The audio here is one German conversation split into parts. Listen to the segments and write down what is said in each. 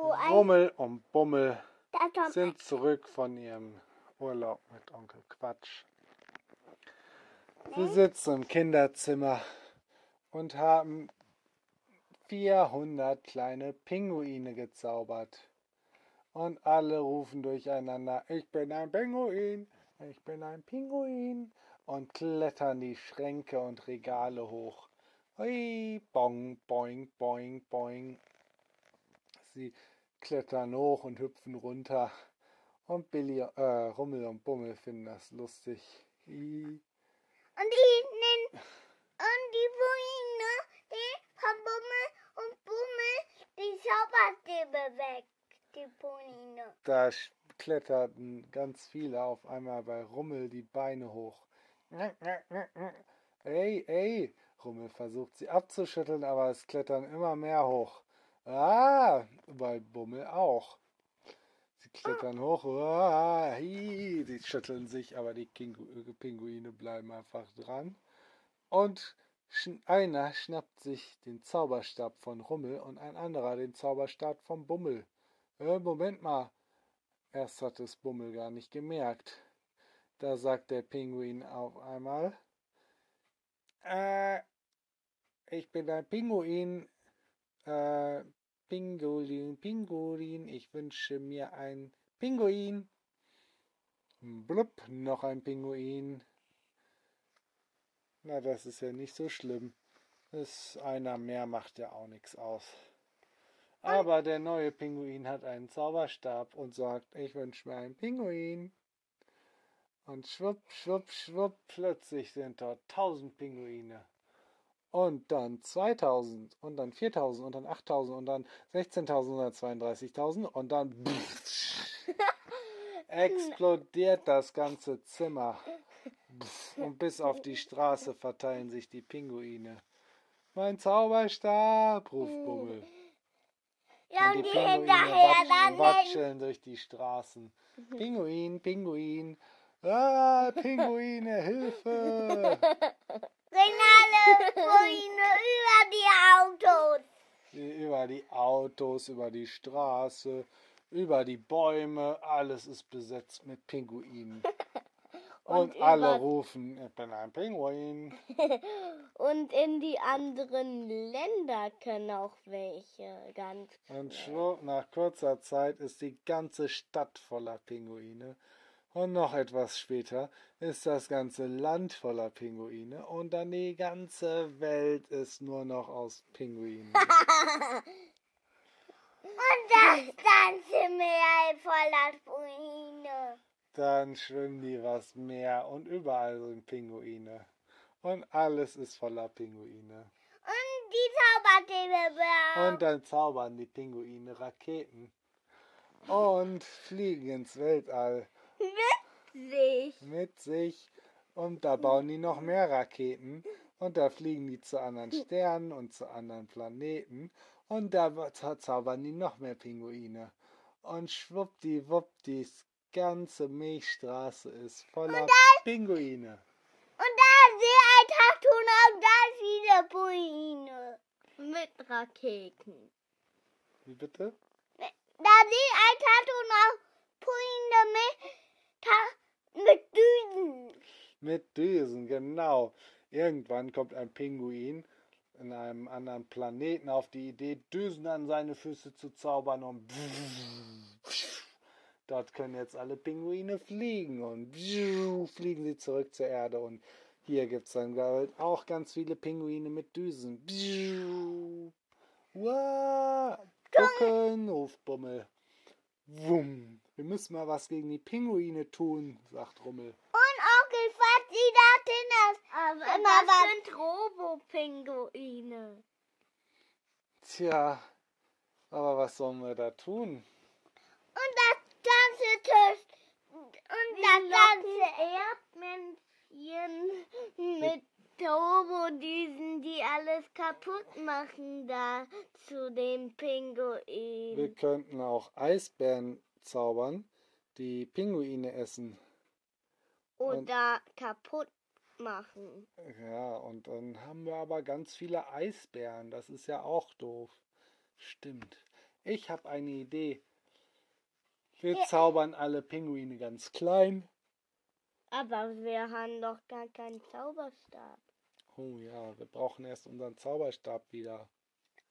Oh, Rummel und Bummel sind zurück von ihrem Urlaub mit Onkel Quatsch. Sie sitzen im Kinderzimmer und haben 400 kleine Pinguine gezaubert. Und alle rufen durcheinander, ich bin ein Pinguin, ich bin ein Pinguin und klettern die Schränke und Regale hoch. Hui, bong, boing, boing, boing. Sie klettern hoch und hüpfen runter. Und Billy, äh, Rummel und Bummel finden das lustig. Und die, und die Buine, die von Bummel und Bummel, die Zauberstäbe weg. Die Buine. Da kletterten ganz viele auf einmal bei Rummel die Beine hoch. Ey, ey, Rummel versucht sie abzuschütteln, aber es klettern immer mehr hoch. Ah, bei Bummel auch. Sie klettern hoch, ah, hi, die schütteln sich, aber die Kingu Pinguine bleiben einfach dran. Und einer schnappt sich den Zauberstab von Rummel und ein anderer den Zauberstab von Bummel. Äh, Moment mal. Erst hat es Bummel gar nicht gemerkt. Da sagt der Pinguin auf einmal, äh, ich bin ein Pinguin, äh, Pinguin, Pinguin, ich wünsche mir ein Pinguin. Blub, noch ein Pinguin. Na, das ist ja nicht so schlimm. Das einer mehr macht ja auch nichts aus. Aber der neue Pinguin hat einen Zauberstab und sagt, ich wünsche mir einen Pinguin. Und schwupp, schwupp, schwupp, plötzlich sind dort tausend Pinguine. Und dann 2000 und dann 4000 und dann 8000 und dann 16.000 und dann 32.000 und dann explodiert das ganze Zimmer. Und bis auf die Straße verteilen sich die Pinguine. Mein Zauberstab, ruft Bummel. Ja, Und und die die Pinguine hinterher dann watscheln durch die Straßen. Pinguin, Pinguin. Ah, Pinguine, Hilfe! rennen alle Buine über die Autos. Über die Autos, über die Straße, über die Bäume, alles ist besetzt mit Pinguinen. Und, Und alle rufen, ich bin ein Pinguin. Und in die anderen Länder können auch welche ganz Und nach kurzer Zeit ist die ganze Stadt voller Pinguine. Und noch etwas später ist das ganze Land voller Pinguine. Und dann die ganze Welt ist nur noch aus Pinguinen. Und das ganze Meer voller Buine. Dann schwimmen die was Meer und überall sind Pinguine. Und alles ist voller Pinguine. Und die Zauberstäbe. Und dann zaubern die Pinguine Raketen. Und fliegen ins Weltall. Sich. mit sich und da bauen die noch mehr Raketen und da fliegen die zu anderen Sternen und zu anderen Planeten und da za- zaubern die noch mehr Pinguine und schwuppdiwupp die ganze Milchstraße ist voller Pinguine. Und da sehe ein Tattoo und da viele Buine. Mit Raketen. Wie bitte? Da sehe ein noch Buine mit. Mit Düsen, genau. Irgendwann kommt ein Pinguin in einem anderen Planeten auf die Idee, Düsen an seine Füße zu zaubern und dort können jetzt alle Pinguine fliegen und fliegen sie zurück zur Erde und hier gibt es dann ich, auch ganz viele Pinguine mit Düsen. Wow, gucken, ruft Bummel. Wumm, wir müssen mal was gegen die Pinguine tun, sagt Rummel. Fatzi dachte das. Aber Immer das was- sind Robo-Pinguine. Tja, aber was sollen wir da tun? Und das ganze Tisch. Und Die das ganze Erdmännchen mit Turbodüsen, die alles kaputt machen da zu den Wir Pinguinen. könnten auch Eisbären zaubern, die Pinguine essen. Oder kaputt machen. Ja, und dann haben wir aber ganz viele Eisbären. Das ist ja auch doof. Stimmt. Ich habe eine Idee. Wir zaubern alle Pinguine ganz klein. Aber wir haben doch gar keinen Zauberstab. Oh ja, wir brauchen erst unseren Zauberstab wieder.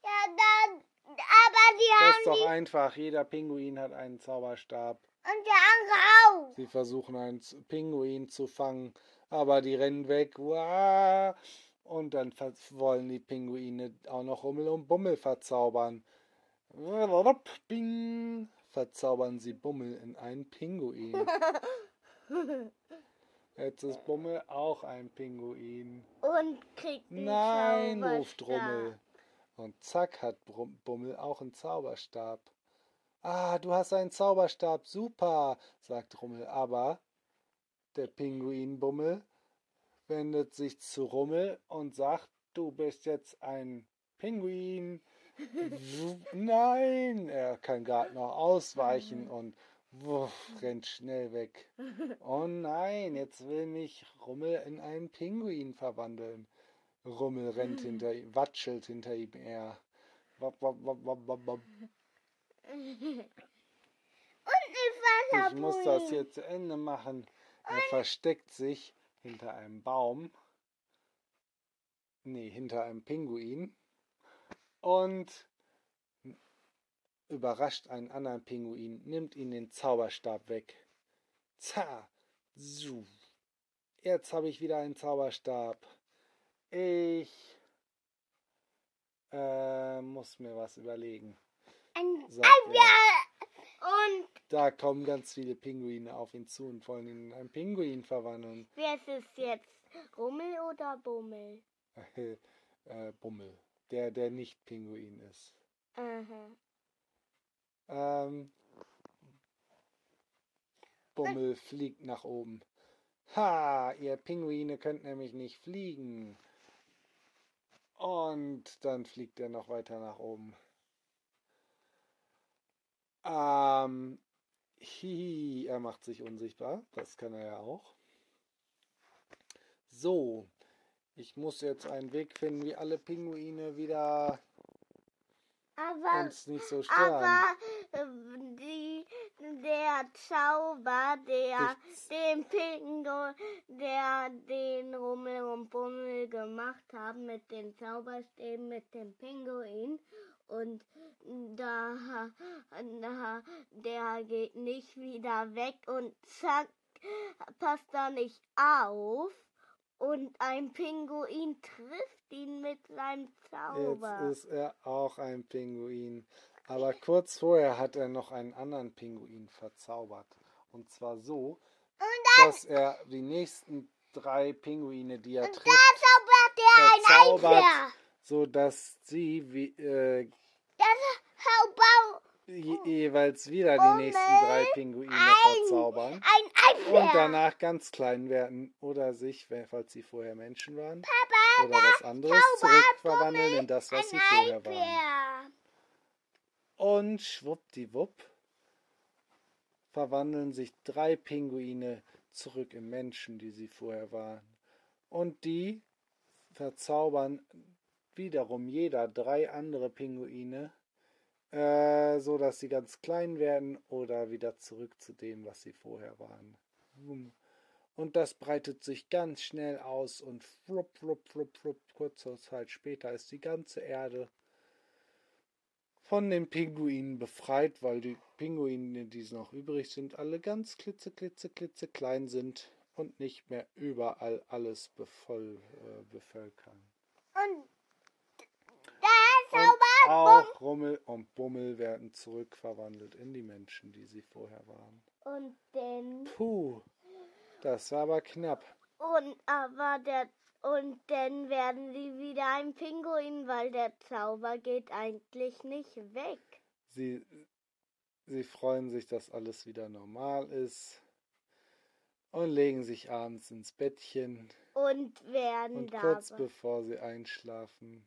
Ja, dann, aber die Das ist haben doch die einfach. Jeder Pinguin hat einen Zauberstab. Und der andere auch. Sie versuchen einen Pinguin zu fangen, aber die rennen weg. Uah! Und dann wollen die Pinguine auch noch Rummel und Bummel verzaubern. Bing! Verzaubern sie Bummel in einen Pinguin. Jetzt ist Bummel auch ein Pinguin. Und kriegt einen Nein, ruft. Rummel. Und zack hat Bummel auch einen Zauberstab. Ah, du hast einen Zauberstab, super, sagt Rummel. Aber der Pinguin Bummel wendet sich zu Rummel und sagt, du bist jetzt ein Pinguin. Nein, er kann gerade noch ausweichen und wuff, rennt schnell weg. Oh nein, jetzt will mich Rummel in einen Pinguin verwandeln. Rummel rennt hinter ihm, watschelt hinter ihm her. Wop, wop, wop, Ich muss das hier zu Ende machen. Er versteckt sich hinter einem Baum. Nee, hinter einem Pinguin. Und überrascht einen anderen Pinguin, nimmt ihn den Zauberstab weg. Za! Zu. Jetzt habe ich wieder einen Zauberstab. Ich äh, muss mir was überlegen. Sagt er. Und Da kommen ganz viele Pinguine auf ihn zu und wollen ihn in einen Pinguin verwandeln. wer ist es jetzt? Rummel oder Bummel? äh, Bummel. Der, der nicht Pinguin ist. Aha. Ähm, Bummel fliegt nach oben. Ha, ihr Pinguine könnt nämlich nicht fliegen. Und dann fliegt er noch weiter nach oben. Ähm, hihi, er macht sich unsichtbar. Das kann er ja auch. So, ich muss jetzt einen Weg finden, wie alle Pinguine wieder Aber, uns nicht so stören. Aber äh, die, der Zauber, der den Pingo, der den Rummel und Bummel gemacht haben mit den Zauberstäben, mit dem Pinguin. Und da, da, der geht nicht wieder weg und zack, passt da nicht auf. Und ein Pinguin trifft ihn mit seinem Zauber. Jetzt ist er auch ein Pinguin. Aber kurz vorher hat er noch einen anderen Pinguin verzaubert. Und zwar so, dass er die nächsten drei Pinguine, die er da trifft, zaubert er ein Eier. so dass sie wie, äh, je, jeweils wieder die nächsten drei Pinguine ein- verzaubern. Ein Und danach ganz klein werden oder sich, falls sie vorher Menschen waren, Papa, oder was anderes, zurückverwandeln in das, was sie vorher waren. Und schwuppdiwupp verwandeln sich drei Pinguine zurück in Menschen, die sie vorher waren. Und die verzaubern wiederum jeder drei andere Pinguine, äh, so dass sie ganz klein werden oder wieder zurück zu dem, was sie vorher waren. Wumm. Und das breitet sich ganz schnell aus und flupp, flupp, flupp, flupp, kurze Zeit später ist die ganze Erde von den Pinguinen befreit, weil die Pinguine, die noch übrig sind, alle ganz klitze, klitze, klitze klein sind und nicht mehr überall alles bevoll, äh, bevölkern. Und der Und auch Rummel und Bummel werden zurückverwandelt in die Menschen, die sie vorher waren. Und dann Puh, das war aber knapp. Und aber der und dann werden sie wieder ein Pinguin, weil der Zauber geht eigentlich nicht weg. Sie, sie freuen sich, dass alles wieder normal ist und legen sich abends ins Bettchen. Und werden Und dabei. kurz bevor sie einschlafen,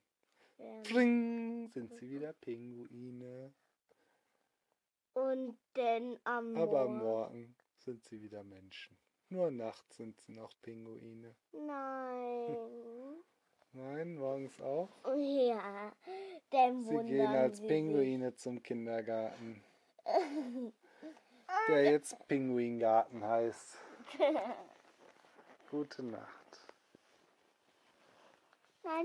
Pling, sind sie wieder Pinguine. Und dann am Aber Morgen. morgen sind sie wieder Menschen. Nur nachts sind sie noch Pinguine. Nein. Nein, morgens auch. Ja, dann Sie gehen als sie Pinguine zum Kindergarten. Der jetzt Pinguingarten heißt. sich. Gute Nacht.